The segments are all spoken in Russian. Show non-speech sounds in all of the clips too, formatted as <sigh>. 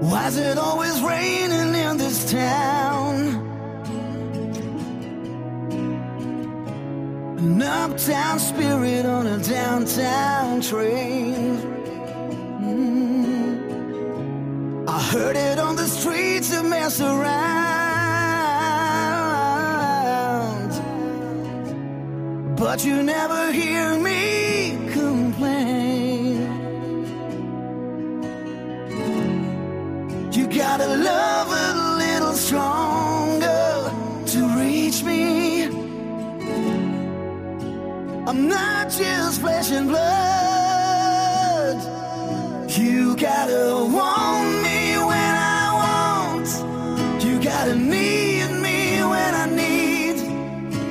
Why's it always raining in this town? An uptown spirit on a downtown train. Mm. I heard it on the streets of mess around. But you never hear me I'm not just flesh and blood. You gotta want me when I want. You gotta need me when I need.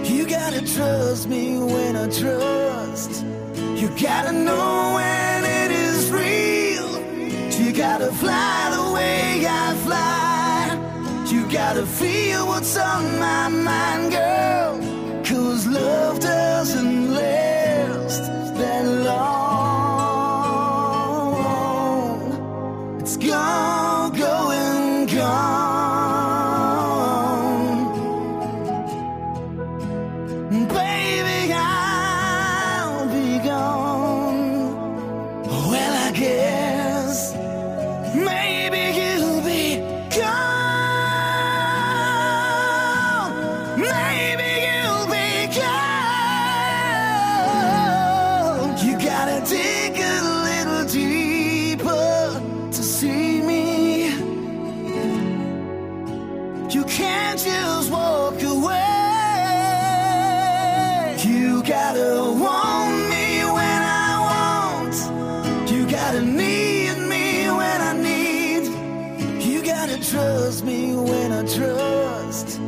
You gotta trust me when I trust. You gotta know when it is real. You gotta fly the way I fly. You gotta feel what's on my mind, girl. Cause love doesn't gotta want me when I want. You gotta need me when I need. You gotta trust me when I trust.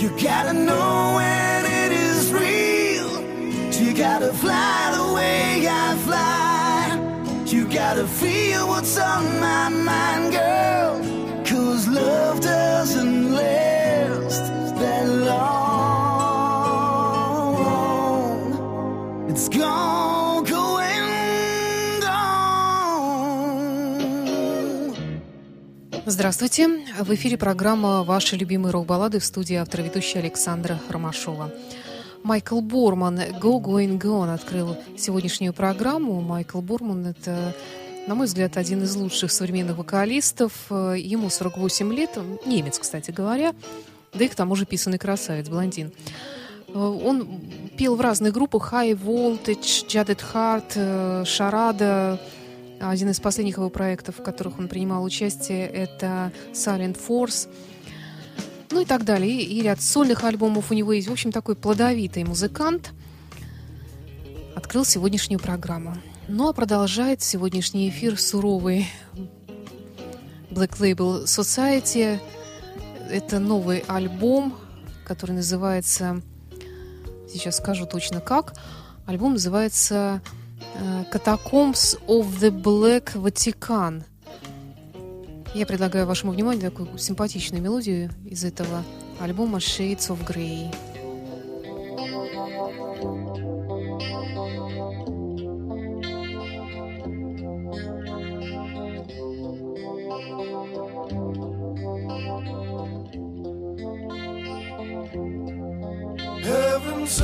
You gotta know when it is real. You gotta fly the way I fly. You gotta feel what's on my mind, Здравствуйте. В эфире программа «Ваши любимые рок-баллады» в студии автора ведущая Александра Ромашова. Майкл Борман «Go Going Gone» открыл сегодняшнюю программу. Майкл Борман – это, на мой взгляд, один из лучших современных вокалистов. Ему 48 лет, немец, кстати говоря, да и к тому же писанный красавец, блондин. Он пел в разных группах High Voltage, Jaded Heart, Шарада. Один из последних его проектов, в которых он принимал участие, это Silent Force. Ну и так далее. И, и ряд сольных альбомов у него есть. В общем, такой плодовитый музыкант открыл сегодняшнюю программу. Ну а продолжает сегодняшний эфир суровый Black Label Society. Это новый альбом, который называется... Сейчас скажу точно как. Альбом называется Э, катакомбс of the Black Vatican. Я предлагаю вашему вниманию такую симпатичную мелодию из этого альбома Shades of Grey. Heaven's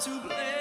to blame.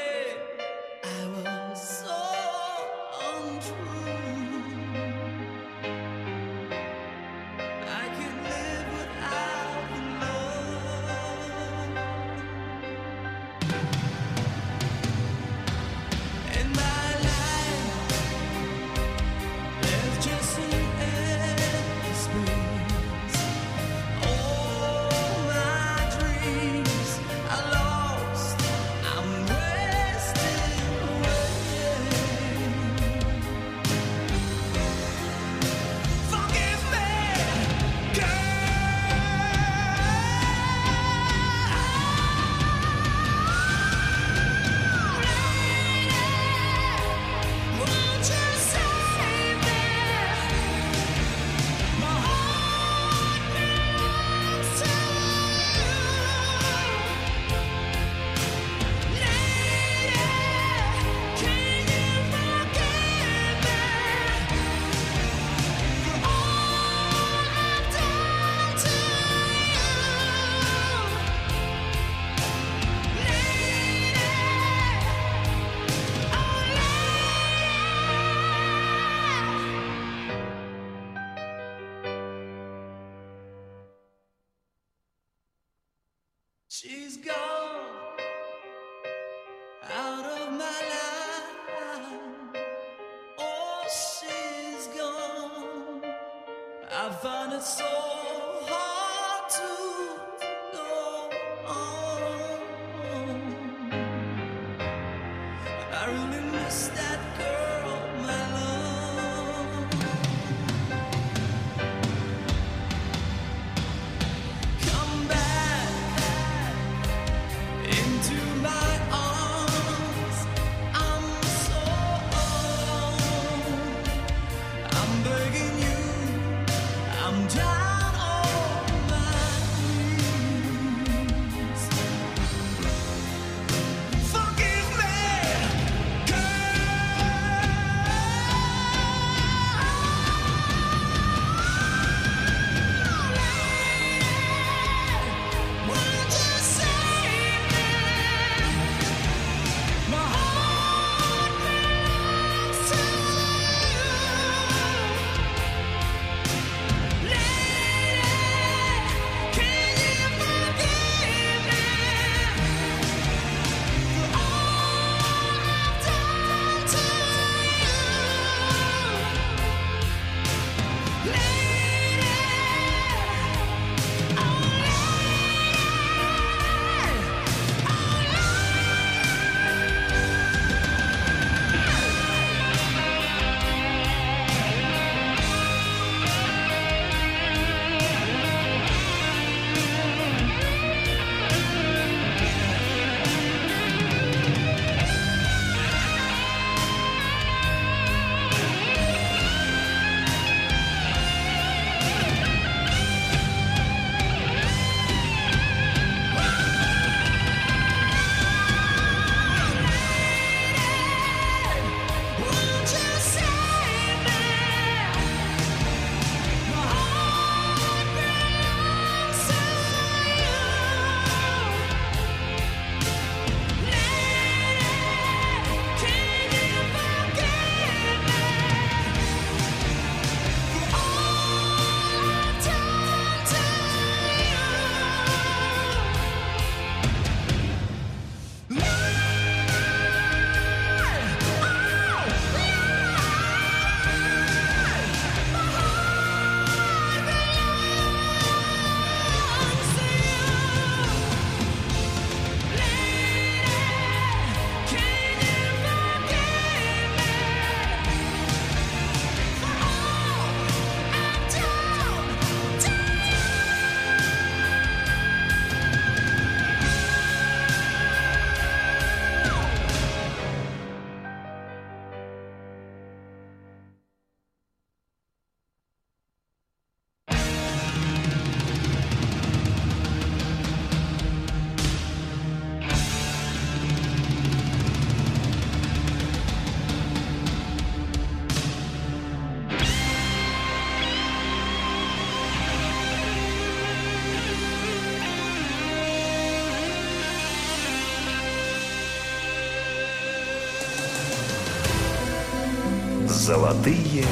Золотые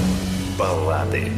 баллады.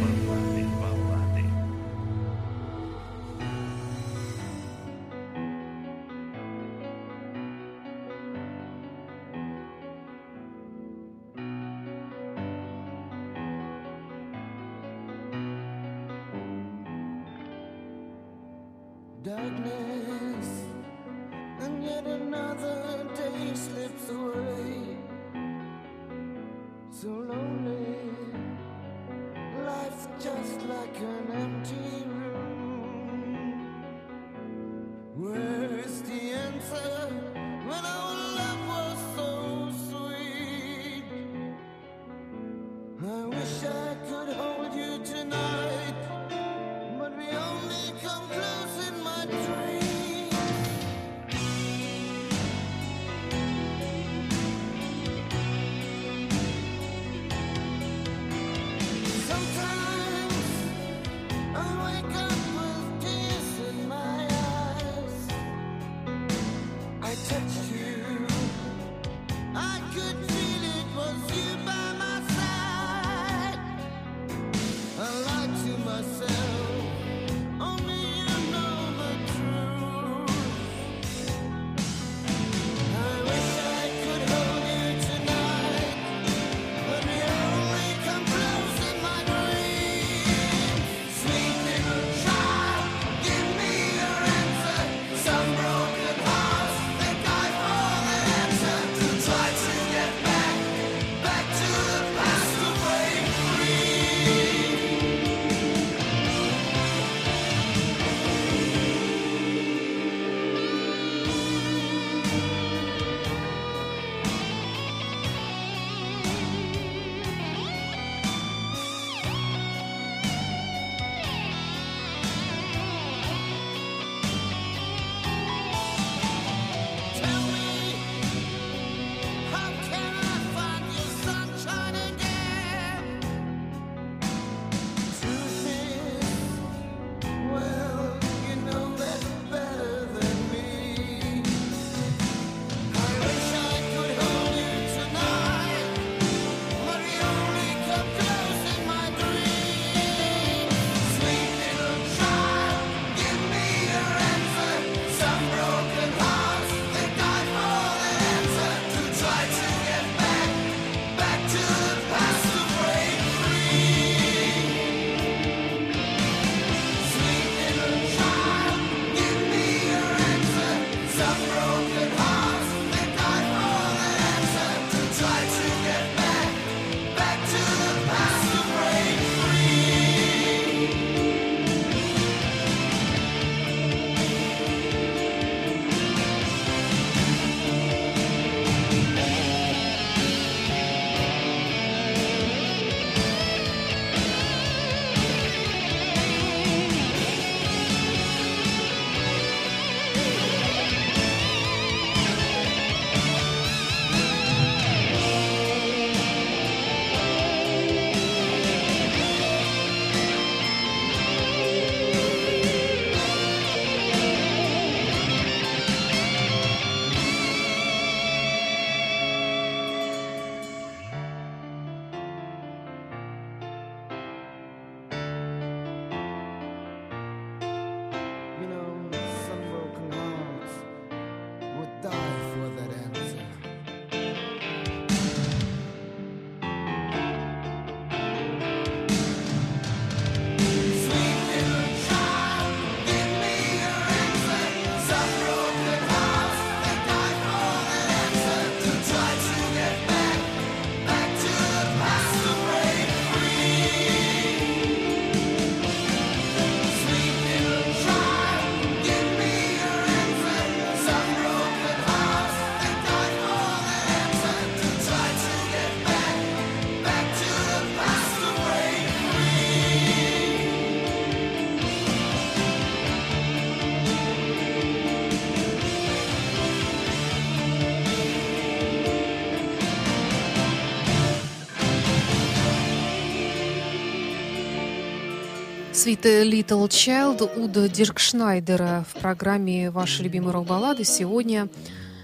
Sweet Little Child Уда Диркшнайдера в программе «Ваши любимые рок-баллады». Сегодня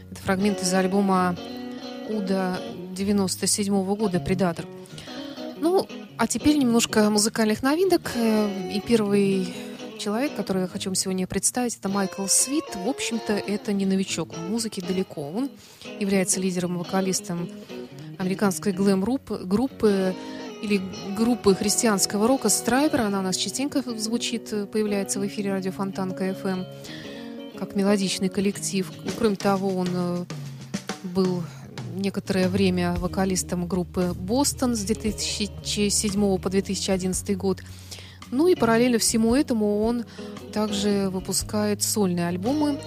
это фрагмент из альбома Уда 97 года «Предатор». Ну, а теперь немножко музыкальных новинок. Э, и первый человек, который я хочу вам сегодня представить, это Майкл Свит. В общем-то, это не новичок в музыке далеко. Он является лидером-вокалистом американской глэм-группы или группы христианского рока Stryper. Она у нас частенько звучит, появляется в эфире радио Фонтанка FM как мелодичный коллектив. Кроме того, он э, был некоторое время вокалистом группы «Boston» с 2007 по 2011 год. Ну и параллельно всему этому он также выпускает сольные альбомы.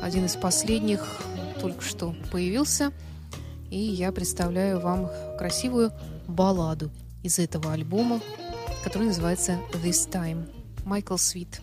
Один из последних только что появился. И я представляю вам красивую балладу из этого альбома, который называется «This Time». Майкл Свит.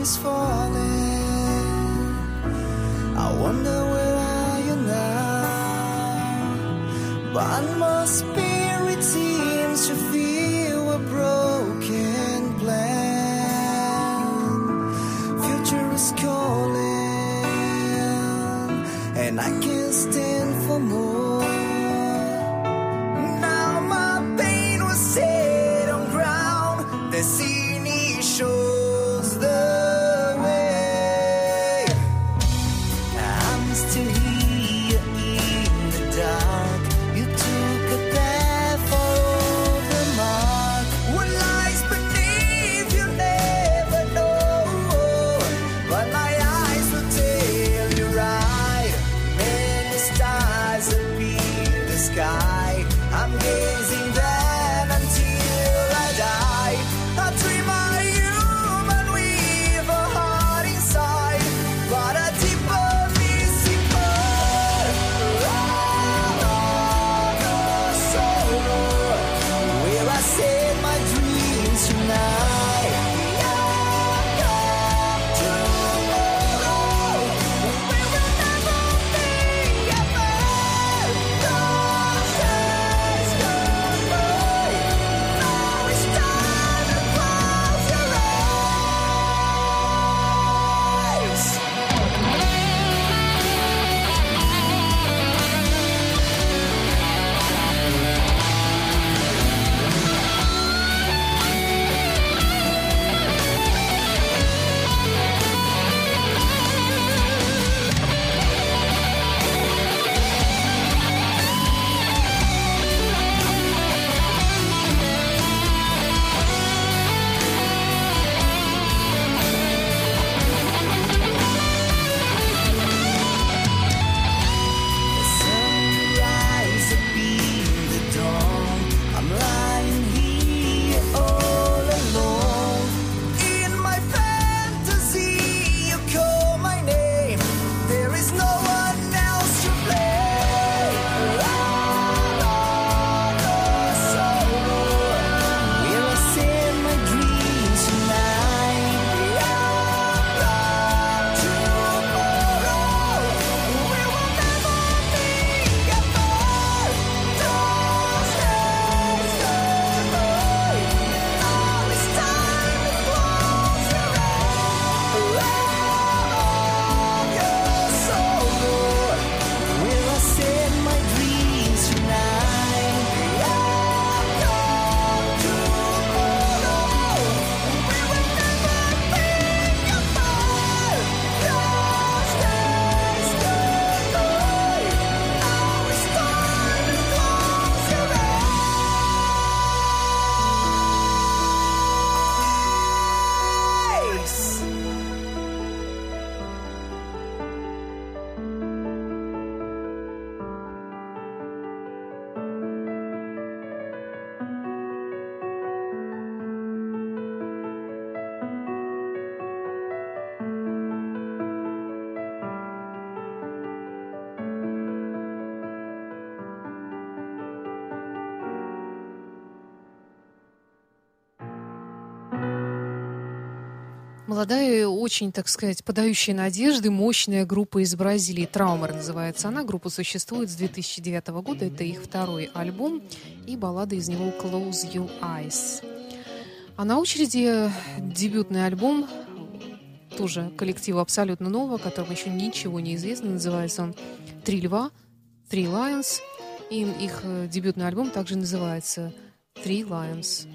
is falling. I wonder where are you now? But my spirit seems to. Молодая, очень, так сказать, подающая надежды, мощная группа из Бразилии. «Траумер» называется она. Группа существует с 2009 года. Это их второй альбом. И баллада из него «Close Your Eyes». А на очереди дебютный альбом тоже коллектива абсолютно нового, о котором еще ничего не известно. Называется он «Три льва», «Три Lions». И их э, дебютный альбом также называется «Three Lions».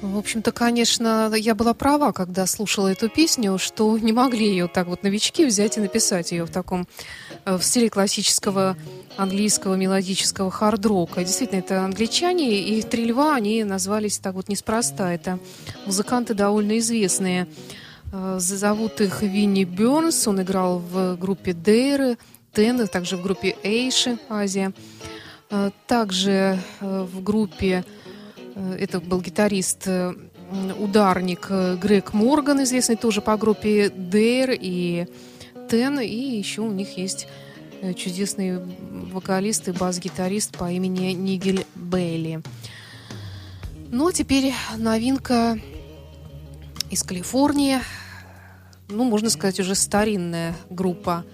В общем-то, конечно, я была права, когда слушала эту песню, что не могли ее так вот новички взять и написать ее в таком в стиле классического английского мелодического хард-рока. Действительно, это англичане, и «Три льва» они назвались так вот неспроста. Это музыканты довольно известные. Э, Зовут их Винни Бернс, он играл в группе Дейры, Тен, также в группе Эйши, Азия. Э, Также э, в группе Э, Это был гитарист, э, ударник э, Грег Морган, известный тоже по группе Дейр и Тен. И еще у них есть э, чудесный вокалист и бас-гитарист по имени Нигель Бейли. Ну, а теперь новинка из Калифорнии. Ну, можно сказать, уже старинная группа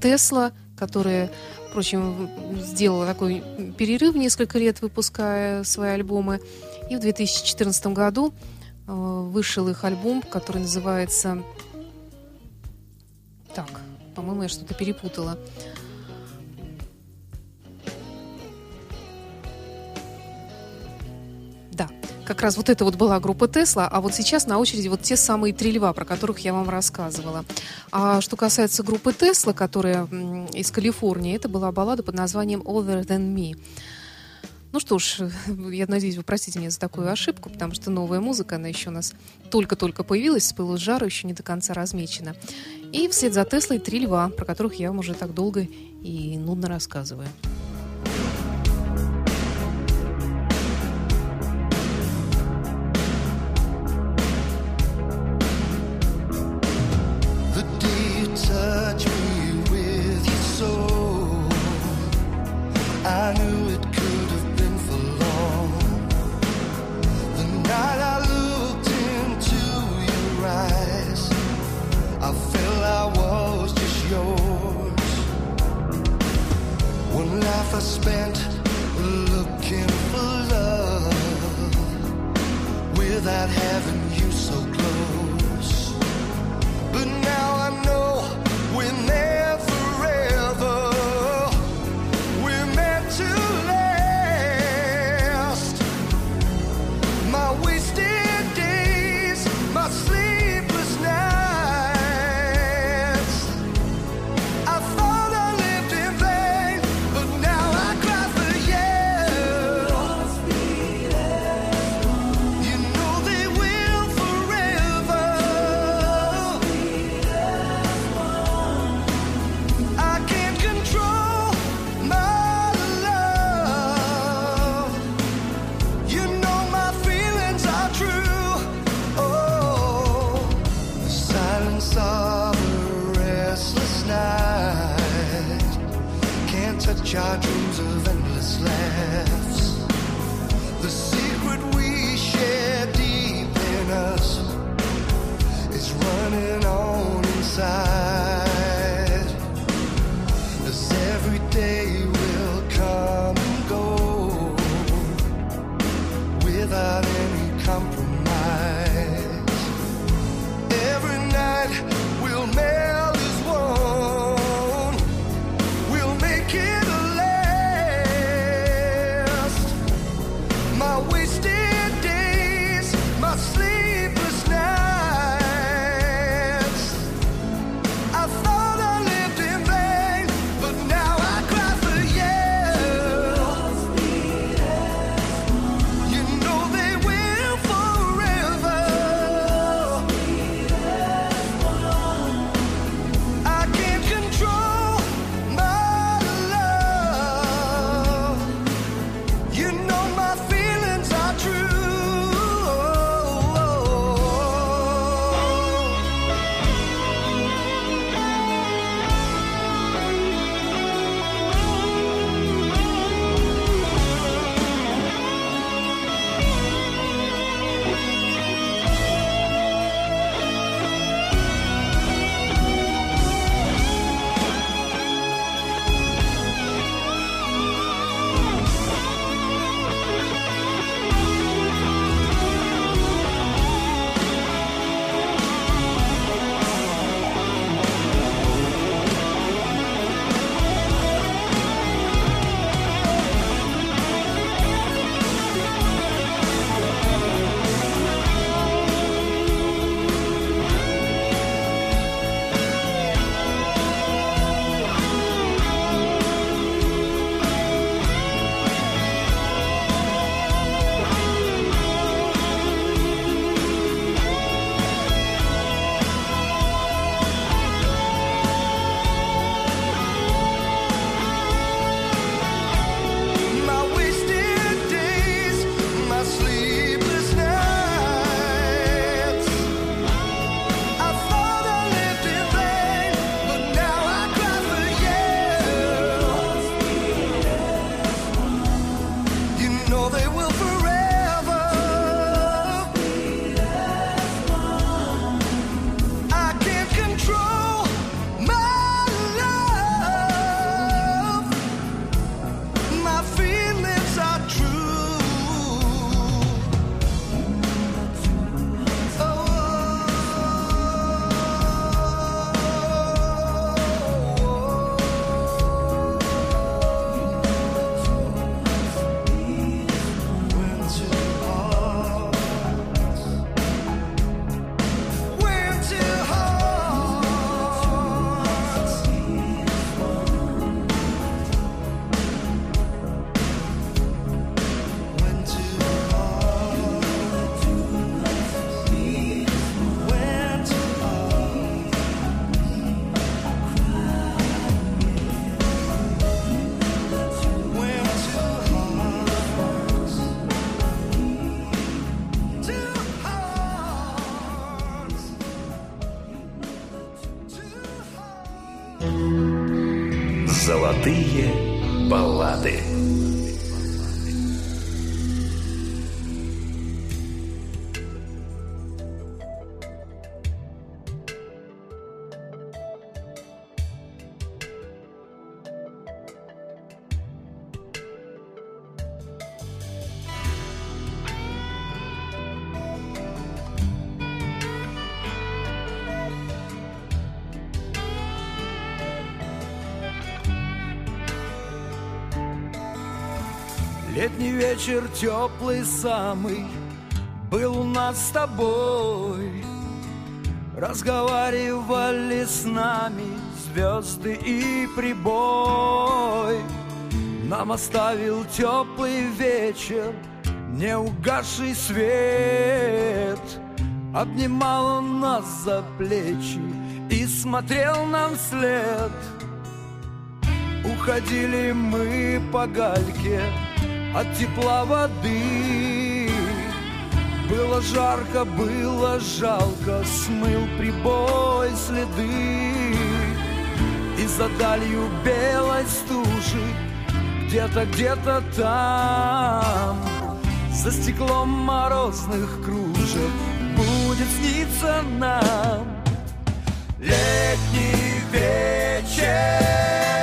Тесла, которая впрочем, сделала такой перерыв несколько лет, выпуская свои альбомы. И в 2014 году э, вышел их альбом, который называется... Так, по-моему, я что-то перепутала. Да, как раз вот это вот была группа Тесла, а вот сейчас на очереди вот те самые три льва, про которых я вам рассказывала. А что касается группы Тесла, которая из Калифорнии, это была баллада под названием Other Than Me. Ну что ж, <laughs> я надеюсь, вы простите меня за такую ошибку, потому что новая музыка, она еще у нас только-только появилась, с пылу с жару, еще не до конца размечена. И вслед за Теслой три льва, про которых я вам уже так долго и нудно рассказываю. Летний вечер теплый самый Был у нас с тобой. Разговаривали с нами Звезды и прибой. Нам оставил теплый вечер Не угасший свет. Обнимал он нас за плечи И смотрел нам вслед. Уходили мы по гальке от тепла воды. Было жарко, было жалко, смыл прибой следы. И за далью белой стужи Где-то, где-то там За стеклом морозных кружев Будет сниться нам Летний вечер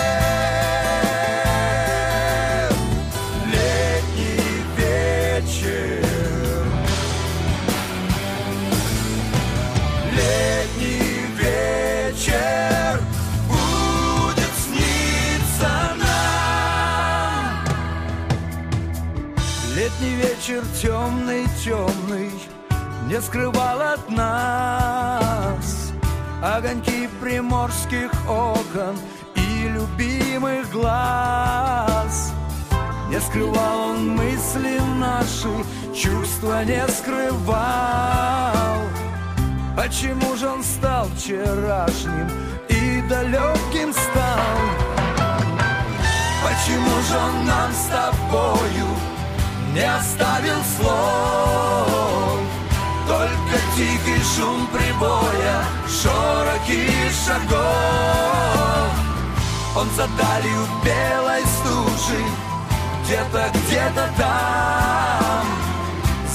темный, Не скрывал от нас. Огоньки приморских окон И любимых глаз. Не скрывал он мысли наши Чувства не скрывал. Почему же он стал вчерашним И далеким стал? Почему же он нам с тобою не оставил слов. Только тихий шум прибоя, широки шагов. Он за далью белой стужи, где-то, где-то там.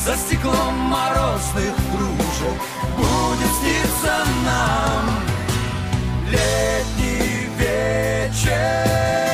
За стеклом морозных кружек будет сниться нам Летний вечер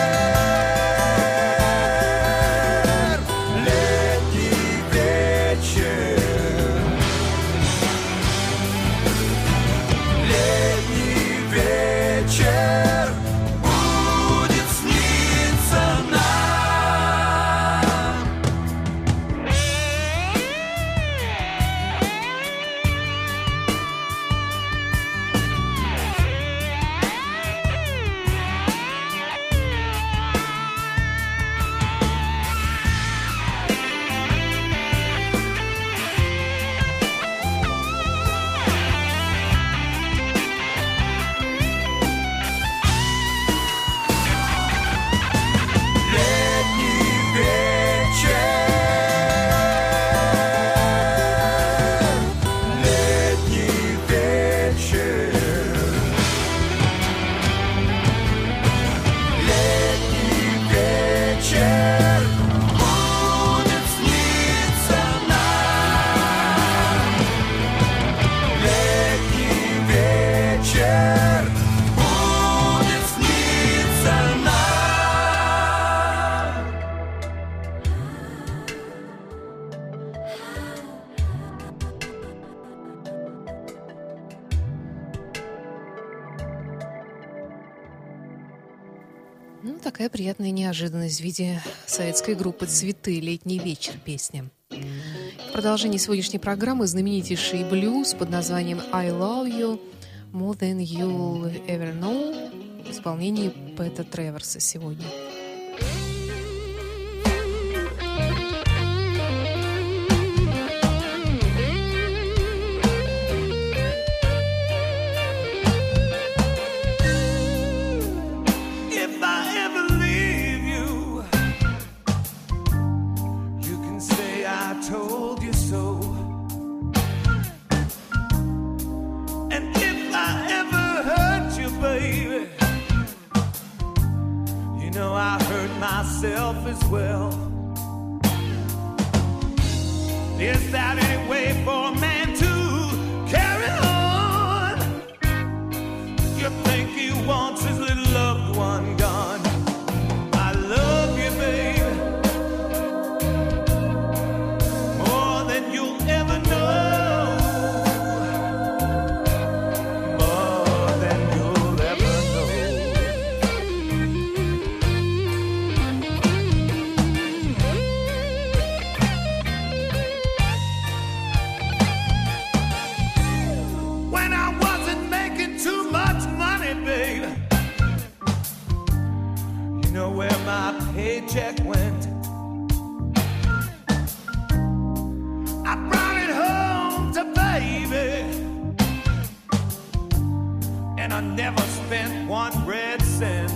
приятная неожиданность в виде советской группы «Цветы. Летний вечер» песня. В продолжении сегодняшней программы знаменитейший блюз под названием «I love you more than you'll ever know» в исполнении Пэта Треверса сегодня. I never spent one red cent.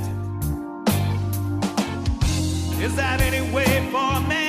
Is that any way for a man?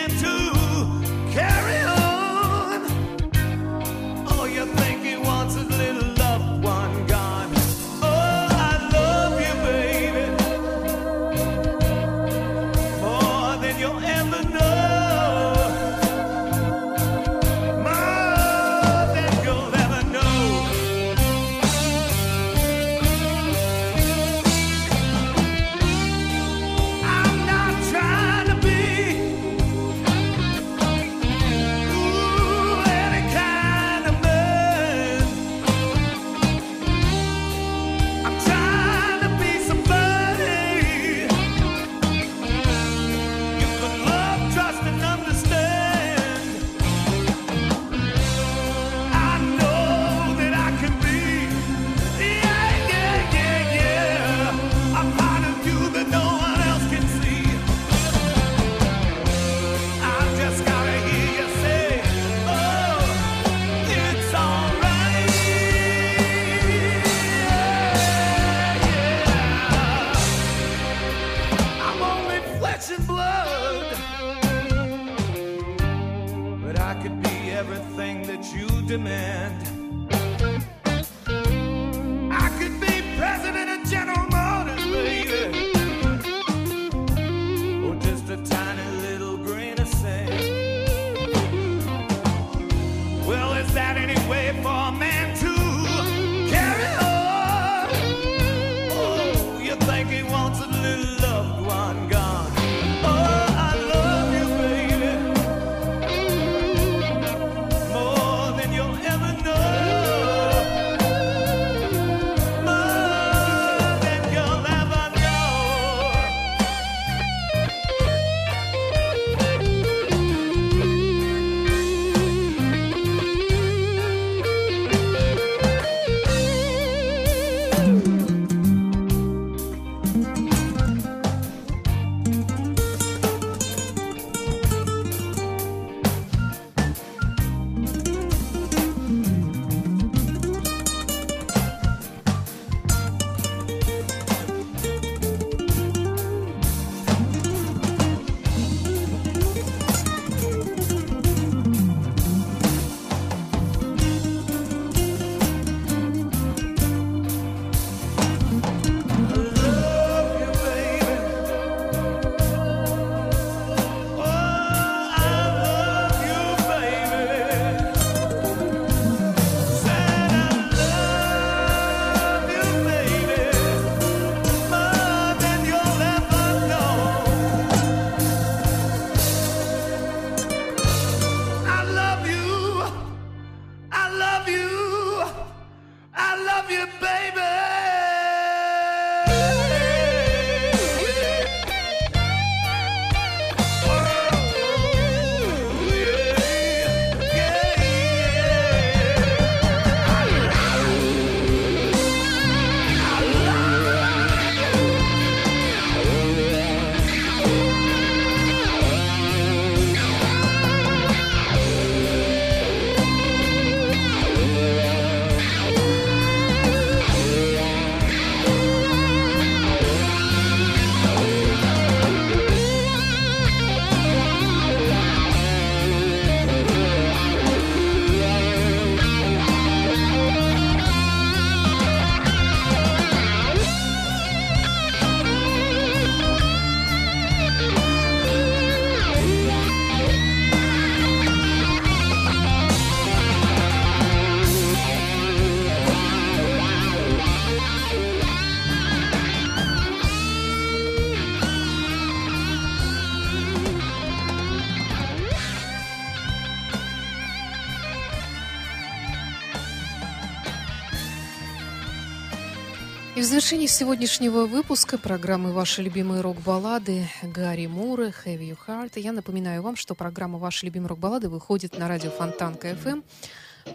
Завершении сегодняшнего выпуска программы «Ваши любимые рок-баллады» Гарри Мура, «Have You Heart». Я напоминаю вам, что программа «Ваши любимые рок-баллады» выходит на радио Фонтанка FM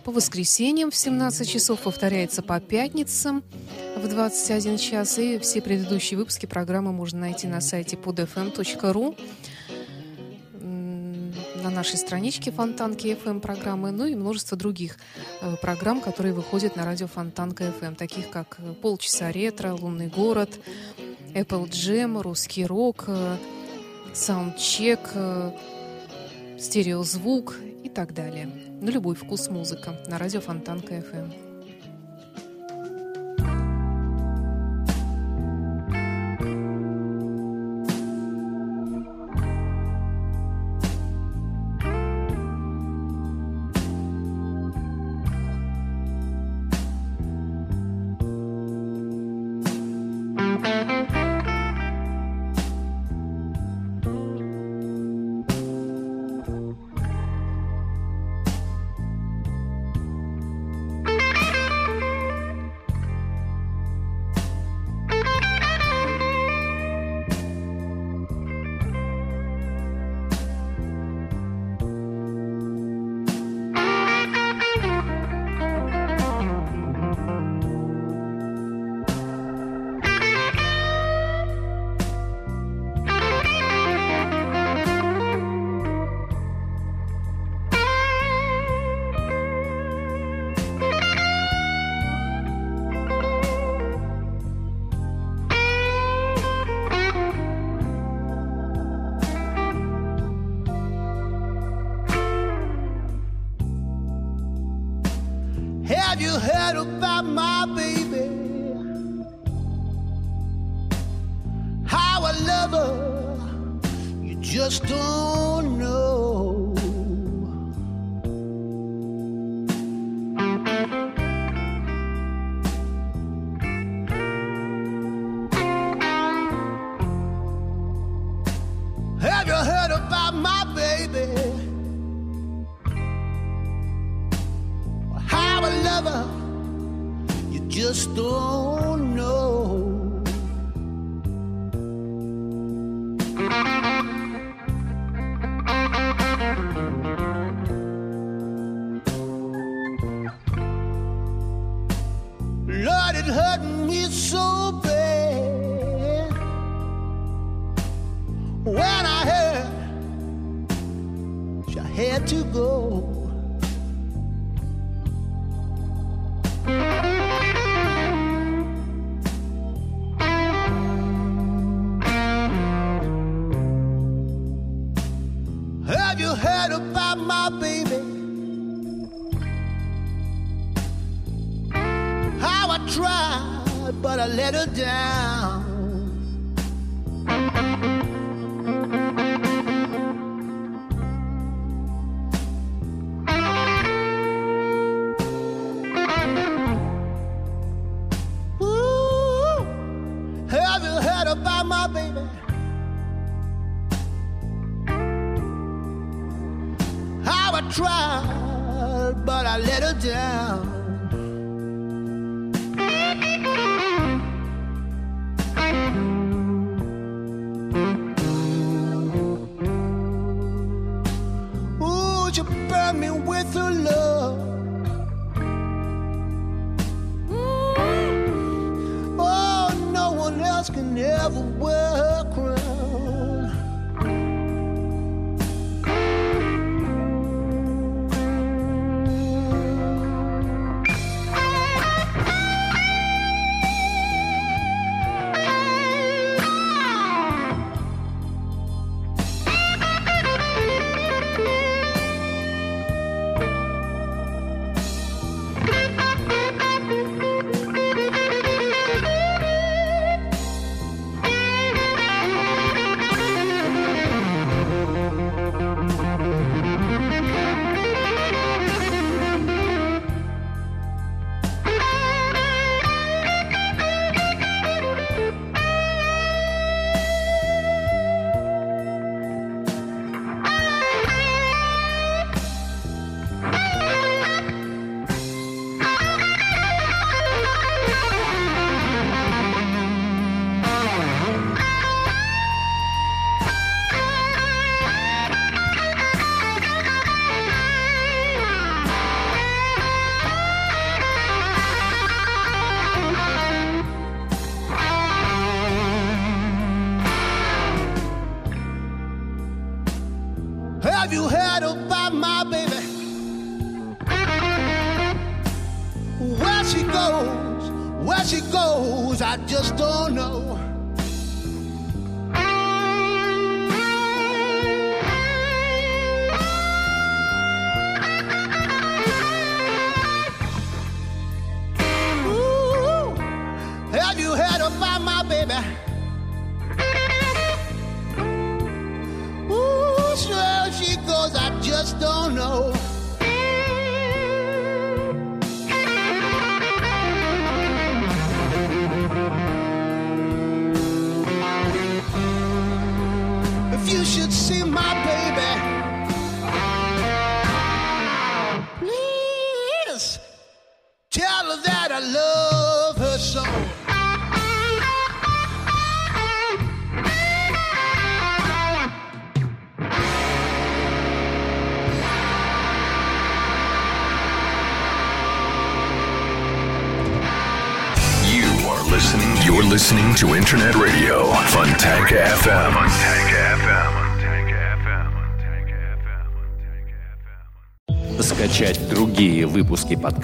по воскресеньям в 17 часов, повторяется по пятницам в 21 час. И все предыдущие выпуски программы можно найти на сайте podfm.ru на нашей страничке Фонтанки FM программы, ну и множество других э, программ, которые выходят на радио Фонтанка FM, таких как э, «Полчаса ретро», «Лунный город», Apple Jam, «Русский рок», э, «Саундчек», «Стереозвук» и так далее. На любой вкус музыка на радио Фонтанка FM. baby. How I tried, but I let her down.